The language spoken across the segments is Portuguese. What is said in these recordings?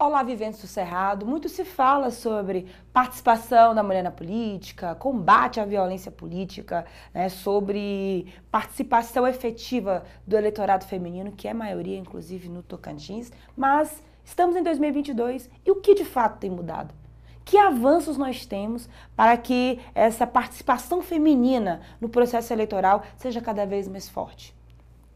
Olá, Viventes do Cerrado. Muito se fala sobre participação da mulher na política, combate à violência política, né, sobre participação efetiva do eleitorado feminino, que é maioria, inclusive, no Tocantins. Mas estamos em 2022 e o que de fato tem mudado? Que avanços nós temos para que essa participação feminina no processo eleitoral seja cada vez mais forte?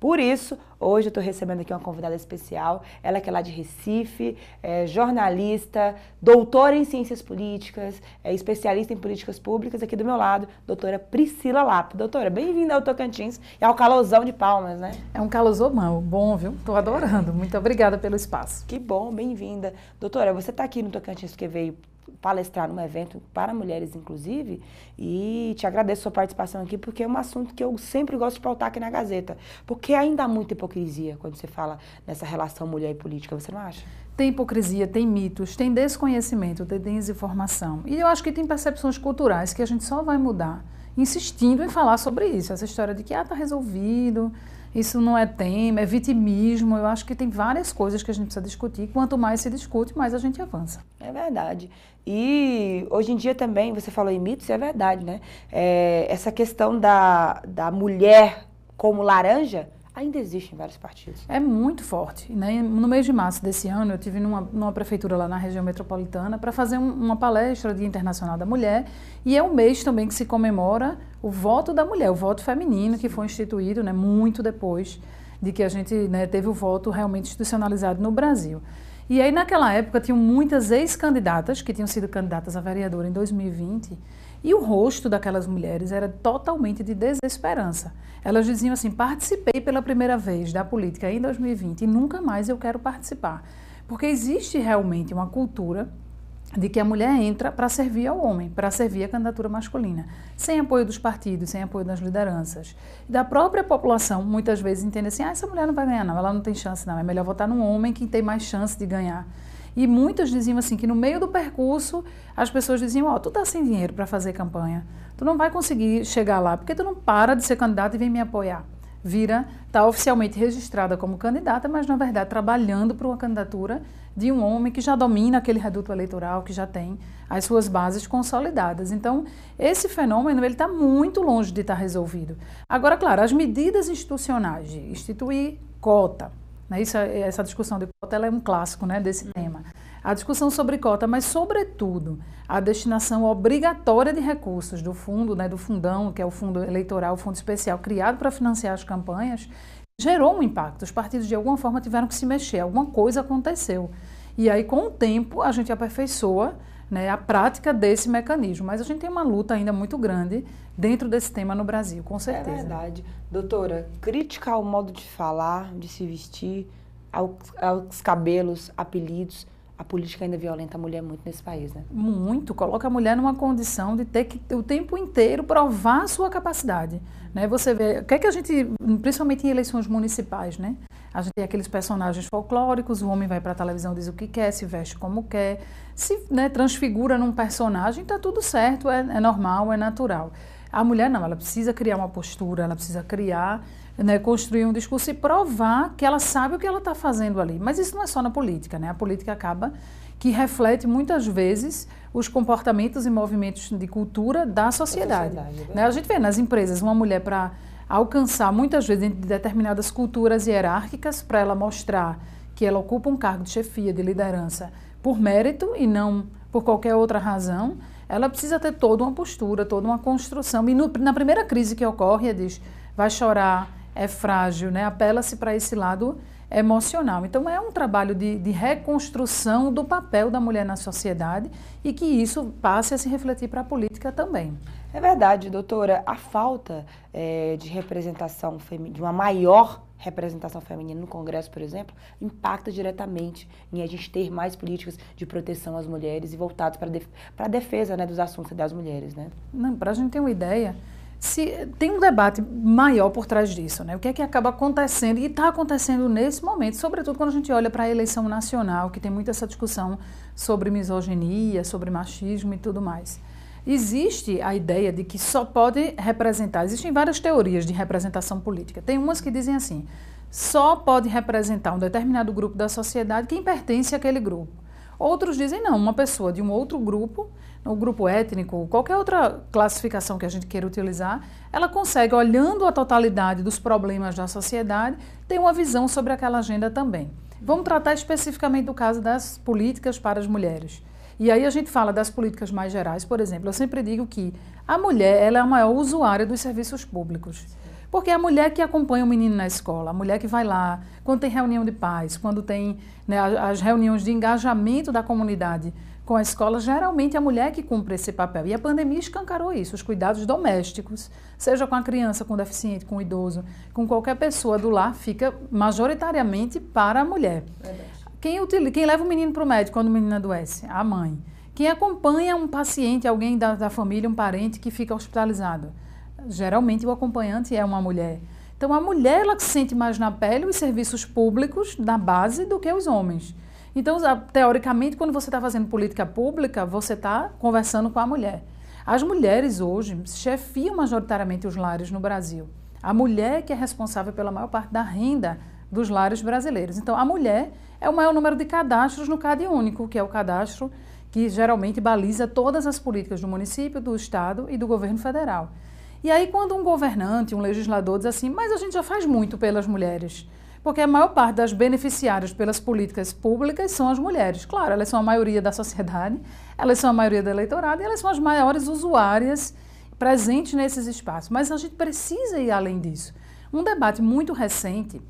Por isso, hoje eu estou recebendo aqui uma convidada especial, ela que é lá de Recife, é jornalista, doutora em ciências políticas, é especialista em políticas públicas, aqui do meu lado, doutora Priscila Lapo. Doutora, bem-vinda ao Tocantins e ao Calosão de Palmas, né? É um calosão bom, viu? Estou adorando. Muito obrigada pelo espaço. Que bom, bem-vinda. Doutora, você está aqui no Tocantins porque veio palestrar num evento para mulheres, inclusive, e te agradeço a sua participação aqui, porque é um assunto que eu sempre gosto de pautar aqui na Gazeta. Porque ainda há muita hipocrisia quando você fala nessa relação mulher e política, você não acha? Tem hipocrisia, tem mitos, tem desconhecimento, tem desinformação. E eu acho que tem percepções culturais que a gente só vai mudar insistindo em falar sobre isso. Essa história de que, ah, tá resolvido, isso não é tema, é vitimismo. Eu acho que tem várias coisas que a gente precisa discutir. Quanto mais se discute, mais a gente avança. É verdade. E hoje em dia também, você falou em mitos, é verdade, né? É, essa questão da, da mulher como laranja ainda existe em vários partidos. É muito forte. Né? No mês de março desse ano, eu tive numa, numa prefeitura lá na região metropolitana para fazer um, uma palestra Dia Internacional da Mulher e é um mês também que se comemora o voto da mulher, o voto feminino que foi instituído né, muito depois de que a gente né, teve o voto realmente institucionalizado no Brasil. E aí, naquela época, tinham muitas ex-candidatas que tinham sido candidatas a vereadora em 2020 e o rosto daquelas mulheres era totalmente de desesperança. Elas diziam assim: participei pela primeira vez da política em 2020 e nunca mais eu quero participar. Porque existe realmente uma cultura de que a mulher entra para servir ao homem, para servir a candidatura masculina, sem apoio dos partidos, sem apoio das lideranças. Da própria população, muitas vezes entende assim: ah, essa mulher não vai ganhar, não, ela não tem chance, não, é melhor votar num homem que tem mais chance de ganhar. E muitos diziam assim que no meio do percurso as pessoas diziam: "Ó, oh, tu tá sem dinheiro para fazer campanha. Tu não vai conseguir chegar lá porque tu não para de ser candidato e vem me apoiar." Vira tá oficialmente registrada como candidata, mas na verdade trabalhando para uma candidatura de um homem que já domina aquele reduto eleitoral, que já tem as suas bases consolidadas. Então, esse fenômeno ele está muito longe de estar tá resolvido. Agora, claro, as medidas institucionais de instituir cota, né? Isso, é, essa discussão de cota é um clássico né, desse uhum. tema. A discussão sobre cota, mas, sobretudo, a destinação obrigatória de recursos do fundo, né, do fundão, que é o fundo eleitoral, o fundo especial criado para financiar as campanhas, gerou um impacto. Os partidos, de alguma forma, tiveram que se mexer, alguma coisa aconteceu. E aí, com o tempo, a gente aperfeiçoa né, a prática desse mecanismo. Mas a gente tem uma luta ainda muito grande dentro desse tema no Brasil, com certeza. É verdade. Doutora, crítica ao modo de falar, de se vestir, aos, aos cabelos, apelidos, a política ainda violenta a mulher muito nesse país, né? Muito. Coloca a mulher numa condição de ter que o tempo inteiro provar a sua capacidade. Né? Você vê, o que é que a gente, principalmente em eleições municipais, né? A gente tem aqueles personagens folclóricos, o homem vai para a televisão, diz o que quer, se veste como quer, se né, transfigura num personagem, está tudo certo, é, é, normal, é natural. A mulher não, ela precisa criar uma postura, ela precisa criar, né, construir um discurso e provar que ela sabe o que ela está fazendo ali. Mas isso não é só na política, né? A política acaba que reflete muitas vezes os comportamentos e movimentos de cultura da sociedade. sociedade né? A gente vê nas empresas uma mulher para alcançar muitas vezes de determinadas culturas hierárquicas para ela mostrar que ela ocupa um cargo de chefia, de liderança, por mérito e não por qualquer outra razão, ela precisa ter toda uma postura, toda uma construção. E no, na primeira crise que ocorre, ela diz, vai chorar, é frágil, né? apela-se para esse lado emocional. Então, é um trabalho de, de, reconstrução do papel da mulher na sociedade e que isso passe a se refletir para a política também. É verdade, doutora. A falta é, de representação, de uma maior representação feminina no Congresso, por exemplo, impacta diretamente em a gente ter mais políticas de proteção às mulheres e voltadas para def a defesa né, dos assuntos das mulheres. Né? Para a gente ter uma ideia, se tem um debate maior por trás disso, né? O que é que acaba acontecendo e está acontecendo nesse momento, sobretudo quando a gente olha para a eleição nacional, que tem muita essa discussão sobre misoginia, sobre machismo e tudo mais. Existe a ideia de que só pode representar, existem várias teorias de representação política. Tem umas que dizem assim: só pode representar um determinado grupo da sociedade quem pertence àquele grupo. Outros dizem não, uma pessoa de um outro grupo, um grupo étnico, qualquer outra classificação que a gente queira utilizar, ela consegue, olhando a totalidade dos problemas da sociedade, ter uma visão sobre aquela agenda também. Vamos tratar especificamente do caso das políticas para as mulheres. E aí a gente fala das políticas mais gerais, por exemplo, eu sempre digo que a mulher ela é a maior usuária dos serviços públicos. Porque é a mulher que acompanha o menino na escola, a mulher que vai lá, quando tem reunião de pais, quando tem né, as reuniões de engajamento da comunidade com a escola, geralmente é a mulher que cumpre esse papel. E a pandemia escancarou isso, os cuidados domésticos, seja com a criança, com o deficiente, com o idoso, com qualquer pessoa do lar, fica majoritariamente para a mulher. Quem, utiliza, quem leva o menino para o médico quando o menino adoece? A mãe. Quem acompanha um paciente, alguém da, da família, um parente que fica hospitalizado? Geralmente o acompanhante é uma mulher. Então a mulher ela sente mais na pele os serviços públicos na base do que os homens. Então, teoricamente, quando você está fazendo política pública, você está conversando com a mulher. As mulheres hoje chefiam majoritariamente os lares no Brasil. A mulher que é responsável pela maior parte da renda dos lares brasileiros. Então, a mulher é o maior número de cadastros no CAD único, que é o cadastro que geralmente baliza todas as políticas do município, do estado e do governo federal. E aí, quando um governante, um legislador diz assim, mas a gente já faz muito pelas mulheres, porque a maior parte das beneficiárias pelas políticas públicas são as mulheres. Claro, elas são a maioria da sociedade, elas são a maioria do eleitorado e elas são as maiores usuárias presentes nesses espaços. Mas a gente precisa ir além disso. Um debate muito recente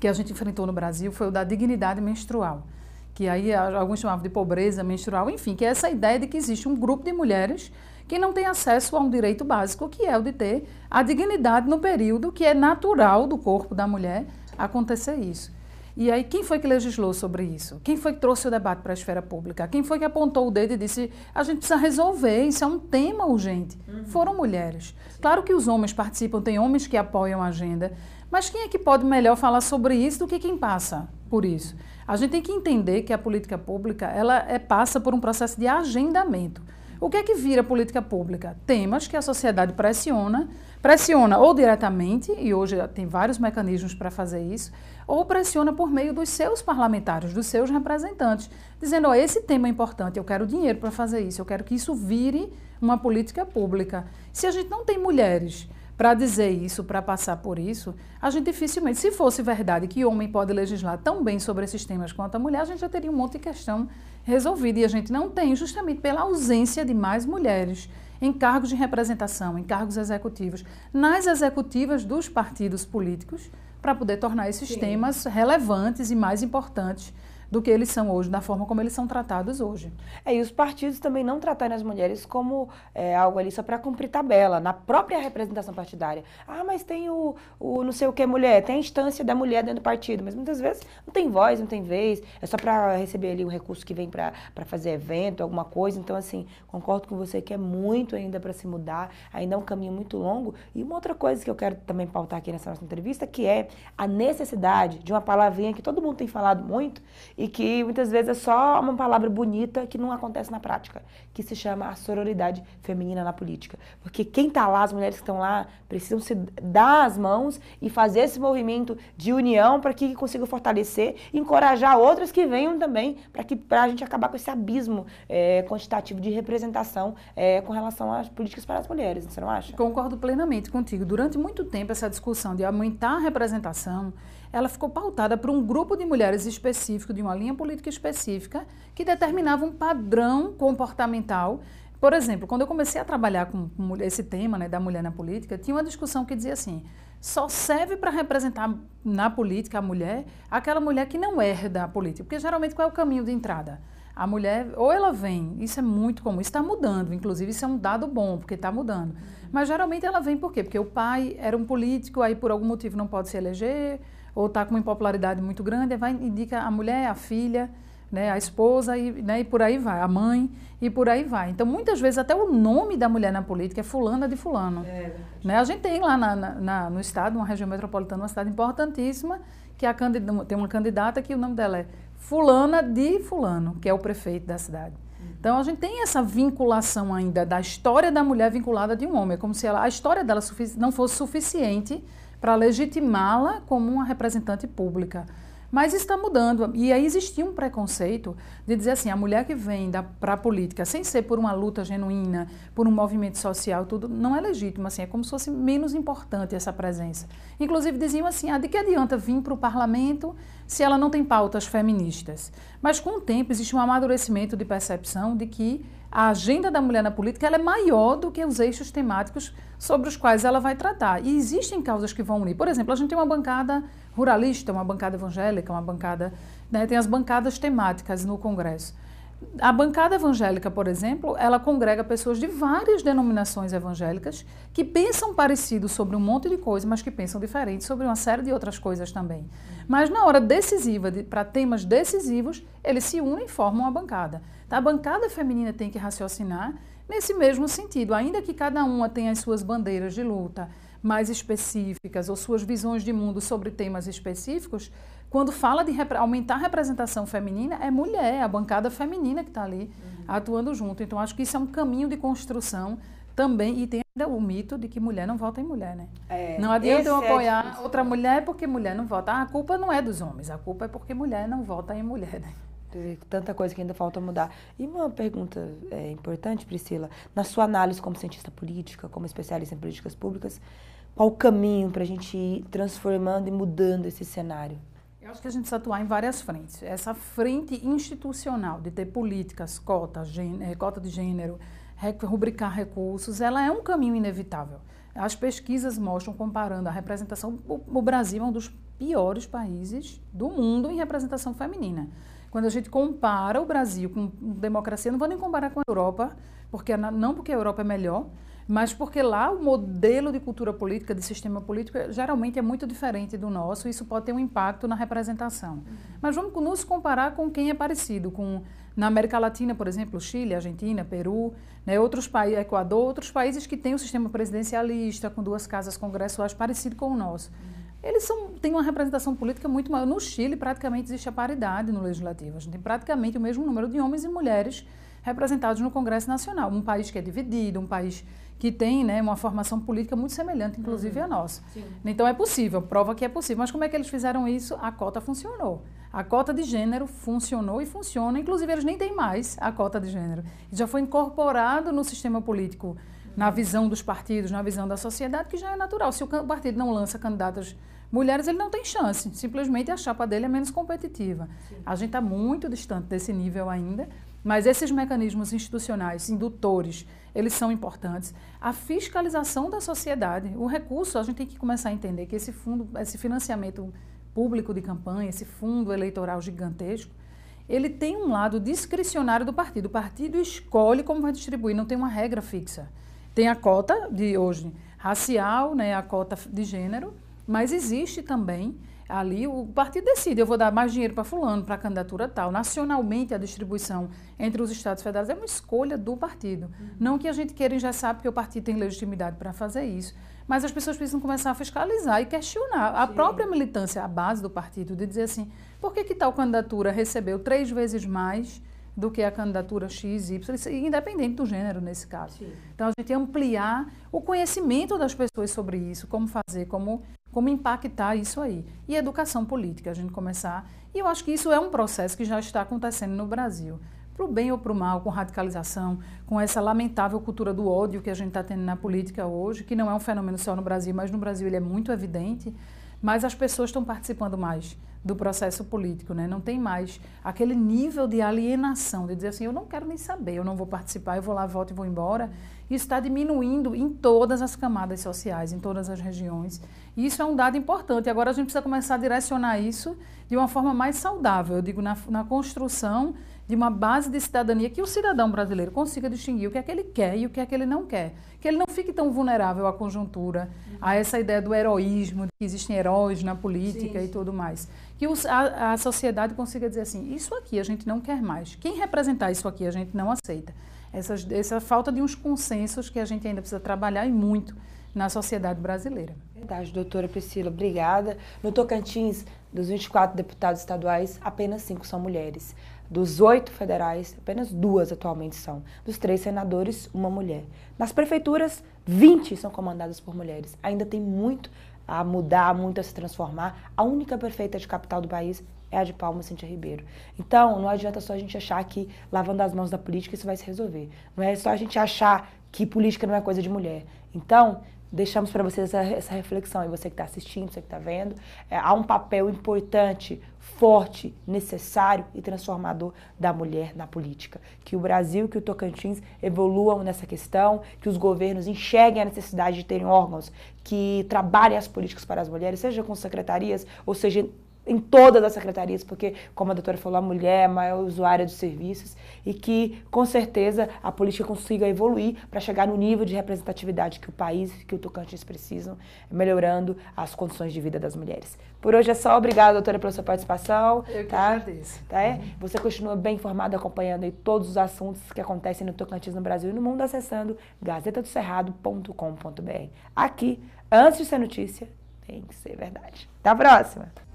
que a gente enfrentou no Brasil foi o da dignidade menstrual, que aí alguns chamavam de pobreza menstrual, enfim, que é essa ideia de que existe um grupo de mulheres que não tem acesso a um direito básico, que é o de ter a dignidade no período que é natural do corpo da mulher acontecer isso. E aí, quem foi que legislou sobre isso? Quem foi que trouxe o debate para a esfera pública? Quem foi que apontou o dedo e disse: a gente precisa resolver, isso é um tema urgente? Uhum. Foram mulheres. Claro que os homens participam, tem homens que apoiam a agenda, mas quem é que pode melhor falar sobre isso do que quem passa por isso? A gente tem que entender que a política pública ela é, passa por um processo de agendamento. O que é que vira política pública? Temas que a sociedade pressiona, pressiona ou diretamente, e hoje tem vários mecanismos para fazer isso, ou pressiona por meio dos seus parlamentares, dos seus representantes, dizendo: oh, esse tema é importante, eu quero dinheiro para fazer isso, eu quero que isso vire uma política pública. Se a gente não tem mulheres para dizer isso, para passar por isso, a gente dificilmente, se fosse verdade que homem pode legislar tão bem sobre esses temas quanto a mulher, a gente já teria um monte de questão resolvida. E a gente não tem, justamente pela ausência de mais mulheres em cargos de representação, em cargos executivos, nas executivas dos partidos políticos, para poder tornar esses Sim. temas relevantes e mais importantes do que eles são hoje, da forma como eles são tratados hoje. É, e os partidos também não tratarem as mulheres como é, algo ali só para cumprir tabela, na própria representação partidária. Ah, mas tem o, o não sei o que mulher, tem a instância da mulher dentro do partido, mas muitas vezes não tem voz, não tem vez, é só para receber ali um recurso que vem para fazer evento, alguma coisa. Então, assim, concordo com você que é muito ainda para se mudar, ainda é um caminho muito longo. E uma outra coisa que eu quero também pautar aqui nessa nossa entrevista, que é a necessidade de uma palavrinha que todo mundo tem falado muito e que muitas vezes é só uma palavra bonita que não acontece na prática, que se chama a sororidade feminina na política. Porque quem está lá, as mulheres que estão lá, precisam se dar as mãos e fazer esse movimento de união para que consiga fortalecer e encorajar outras que venham também, para a gente acabar com esse abismo é, quantitativo de representação é, com relação às políticas para as mulheres, você não acha? Concordo plenamente contigo. Durante muito tempo, essa discussão de aumentar a representação ela ficou pautada por um grupo de mulheres específico, de uma linha política específica, que determinava um padrão comportamental. Por exemplo, quando eu comecei a trabalhar com esse tema né, da mulher na política, tinha uma discussão que dizia assim: só serve para representar na política a mulher aquela mulher que não herda a política. Porque geralmente qual é o caminho de entrada? A mulher, ou ela vem, isso é muito comum, está mudando, inclusive isso é um dado bom, porque está mudando. Mas geralmente ela vem por quê? Porque o pai era um político, aí por algum motivo não pode se eleger, ou está com uma impopularidade muito grande, vai indica a mulher, a filha, né, a esposa e, né, e por aí vai, a mãe e por aí vai. Então, muitas vezes, até o nome da mulher na política é fulana de fulano. É, né? A gente tem lá na, na, no estado, uma região metropolitana, uma cidade importantíssima, que a tem uma candidata que o nome dela é fulana de fulano, que é o prefeito da cidade. Então, a gente tem essa vinculação ainda da história da mulher vinculada de um homem. É como se ela, a história dela não fosse suficiente para legitimá-la como uma representante pública. Mas está mudando. E aí existia um preconceito de dizer assim, a mulher que vem para a política sem ser por uma luta genuína, por um movimento social, tudo, não é legítimo, assim, é como se fosse menos importante essa presença. Inclusive diziam assim, ah, de que adianta vir para o parlamento se ela não tem pautas feministas? Mas com o tempo existe um amadurecimento de percepção de que a agenda da mulher na política é maior do que os eixos temáticos sobre os quais ela vai tratar. E existem causas que vão unir. Por exemplo, a gente tem uma bancada ruralista, uma bancada evangélica, uma bancada. Né, tem as bancadas temáticas no Congresso. A bancada evangélica, por exemplo, ela congrega pessoas de várias denominações evangélicas que pensam parecido sobre um monte de coisas, mas que pensam diferente sobre uma série de outras coisas também. Mas na hora decisiva, de, para temas decisivos, eles se unem e formam uma bancada. Tá? A bancada feminina tem que raciocinar nesse mesmo sentido, ainda que cada uma tenha as suas bandeiras de luta mais específicas ou suas visões de mundo sobre temas específicos, quando fala de aumentar a representação feminina, é mulher, é a bancada feminina que está ali uhum. atuando junto. Então, acho que isso é um caminho de construção também, e tem ainda o mito de que mulher não vota em mulher, né? É, não adianta eu é apoiar é outra mulher porque mulher não vota. Ah, a culpa não é dos homens, a culpa é porque mulher não vota em mulher, né? Tanta coisa que ainda falta mudar. E uma pergunta é, importante, Priscila, na sua análise como cientista política, como especialista em políticas públicas, qual o caminho para a gente ir transformando e mudando esse cenário? Eu acho que a gente precisa atuar em várias frentes. Essa frente institucional de ter políticas, cota, eh, cota de gênero, rubricar recursos, ela é um caminho inevitável. As pesquisas mostram, comparando a representação, o Brasil é um dos piores países do mundo em representação feminina. Quando a gente compara o Brasil com democracia, não vou nem comparar com a Europa, porque não porque a Europa é melhor, mas porque lá o modelo de cultura política, de sistema político, geralmente é muito diferente do nosso, e isso pode ter um impacto na representação. Uhum. Mas vamos nos comparar com quem é parecido, com na América Latina, por exemplo, Chile, Argentina, Peru, né, outros países, Equador, outros países que têm um sistema presidencialista com duas casas congressuais parecido com o nosso. Uhum. Eles são, têm uma representação política muito maior. No Chile, praticamente existe a paridade no legislativo. A gente tem praticamente o mesmo número de homens e mulheres representados no Congresso Nacional. Um país que é dividido, um país que tem né, uma formação política muito semelhante, inclusive, uhum. à nossa. Sim. Então é possível, prova que é possível. Mas como é que eles fizeram isso? A cota funcionou. A cota de gênero funcionou e funciona. Inclusive, eles nem têm mais a cota de gênero. Já foi incorporado no sistema político, na visão dos partidos, na visão da sociedade, que já é natural. Se o partido não lança candidatas mulheres, ele não tem chance. Simplesmente a chapa dele é menos competitiva. Sim. A gente está muito distante desse nível ainda. Mas esses mecanismos institucionais, indutores, eles são importantes. A fiscalização da sociedade, o recurso, a gente tem que começar a entender que esse fundo, esse financiamento público de campanha, esse fundo eleitoral gigantesco, ele tem um lado discricionário do partido. O partido escolhe como vai distribuir, não tem uma regra fixa. Tem a cota de hoje racial, né, a cota de gênero, mas existe também ali o partido decide, eu vou dar mais dinheiro para fulano, para a candidatura tal. Nacionalmente, a distribuição entre os estados federais é uma escolha do partido. Uhum. Não que a gente queira sabe porque o partido tem legitimidade para fazer isso. Mas as pessoas precisam começar a fiscalizar e questionar a Sim. própria militância, a base do partido, de dizer assim, por que, que tal candidatura recebeu três vezes mais do que a candidatura X, Y, independente do gênero nesse caso. Sim. Então, a gente ampliar o conhecimento das pessoas sobre isso, como fazer, como como impactar isso aí. E educação política, a gente começar. E eu acho que isso é um processo que já está acontecendo no Brasil. Para o bem ou para o mal, com radicalização, com essa lamentável cultura do ódio que a gente está tendo na política hoje, que não é um fenômeno só no Brasil, mas no Brasil ele é muito evidente. Mas as pessoas estão participando mais do processo político, né? Não tem mais aquele nível de alienação, de dizer assim, eu não quero nem saber, eu não vou participar, eu vou lá, voto e vou embora. Isso está diminuindo em todas as camadas sociais, em todas as regiões. E isso é um dado importante. Agora a gente precisa começar a direcionar isso de uma forma mais saudável, eu digo, na, na construção de uma base de cidadania que o cidadão brasileiro consiga distinguir o que é que ele quer e o que é que ele não quer. Que ele não fique tão vulnerável à conjuntura, a essa ideia do heroísmo, que existem heróis na política sim, e tudo mais. Que os, a, a sociedade consiga dizer assim, isso aqui a gente não quer mais. Quem representar isso aqui a gente não aceita. Essa, essa falta de uns consensos que a gente ainda precisa trabalhar e muito na sociedade brasileira. Verdade, doutora Priscila, obrigada. No Tocantins, dos 24 deputados estaduais, apenas cinco são mulheres. Dos oito federais, apenas duas atualmente são. Dos três senadores, uma mulher. Nas prefeituras, 20 são comandadas por mulheres. Ainda tem muito a mudar, muito a se transformar. A única prefeita de capital do país é a de Palma Cintia Ribeiro. Então, não adianta só a gente achar que lavando as mãos da política isso vai se resolver. Não é só a gente achar que política não é coisa de mulher. Então, deixamos para vocês essa, essa, reflexão, e você que está assistindo, você que está vendo, é, há um papel importante, forte, necessário e transformador da mulher na política. Que o Brasil, que o Tocantins evoluam nessa questão, que os governos enxerguem a necessidade de terem órgãos que trabalhem as políticas para as mulheres, seja com secretarias, ou seja em todas as secretarias, porque, como a doutora falou, a mulher é a maior usuária dos serviços e que, com certeza, a política consiga evoluir para chegar no nível de representatividade que o país, que o Tocantins precisam, melhorando as condições de vida das mulheres. Por hoje é só. Obrigada, doutora, pela sua participação. Eu que tá? agradeço. Tá, é? Você continua bem informado, acompanhando aí todos os assuntos que acontecem no Tocantins, no Brasil e no mundo, acessando gazetadoscerrado.com.br. Aqui, antes de ser notícia, tem que ser verdade. Até a próxima!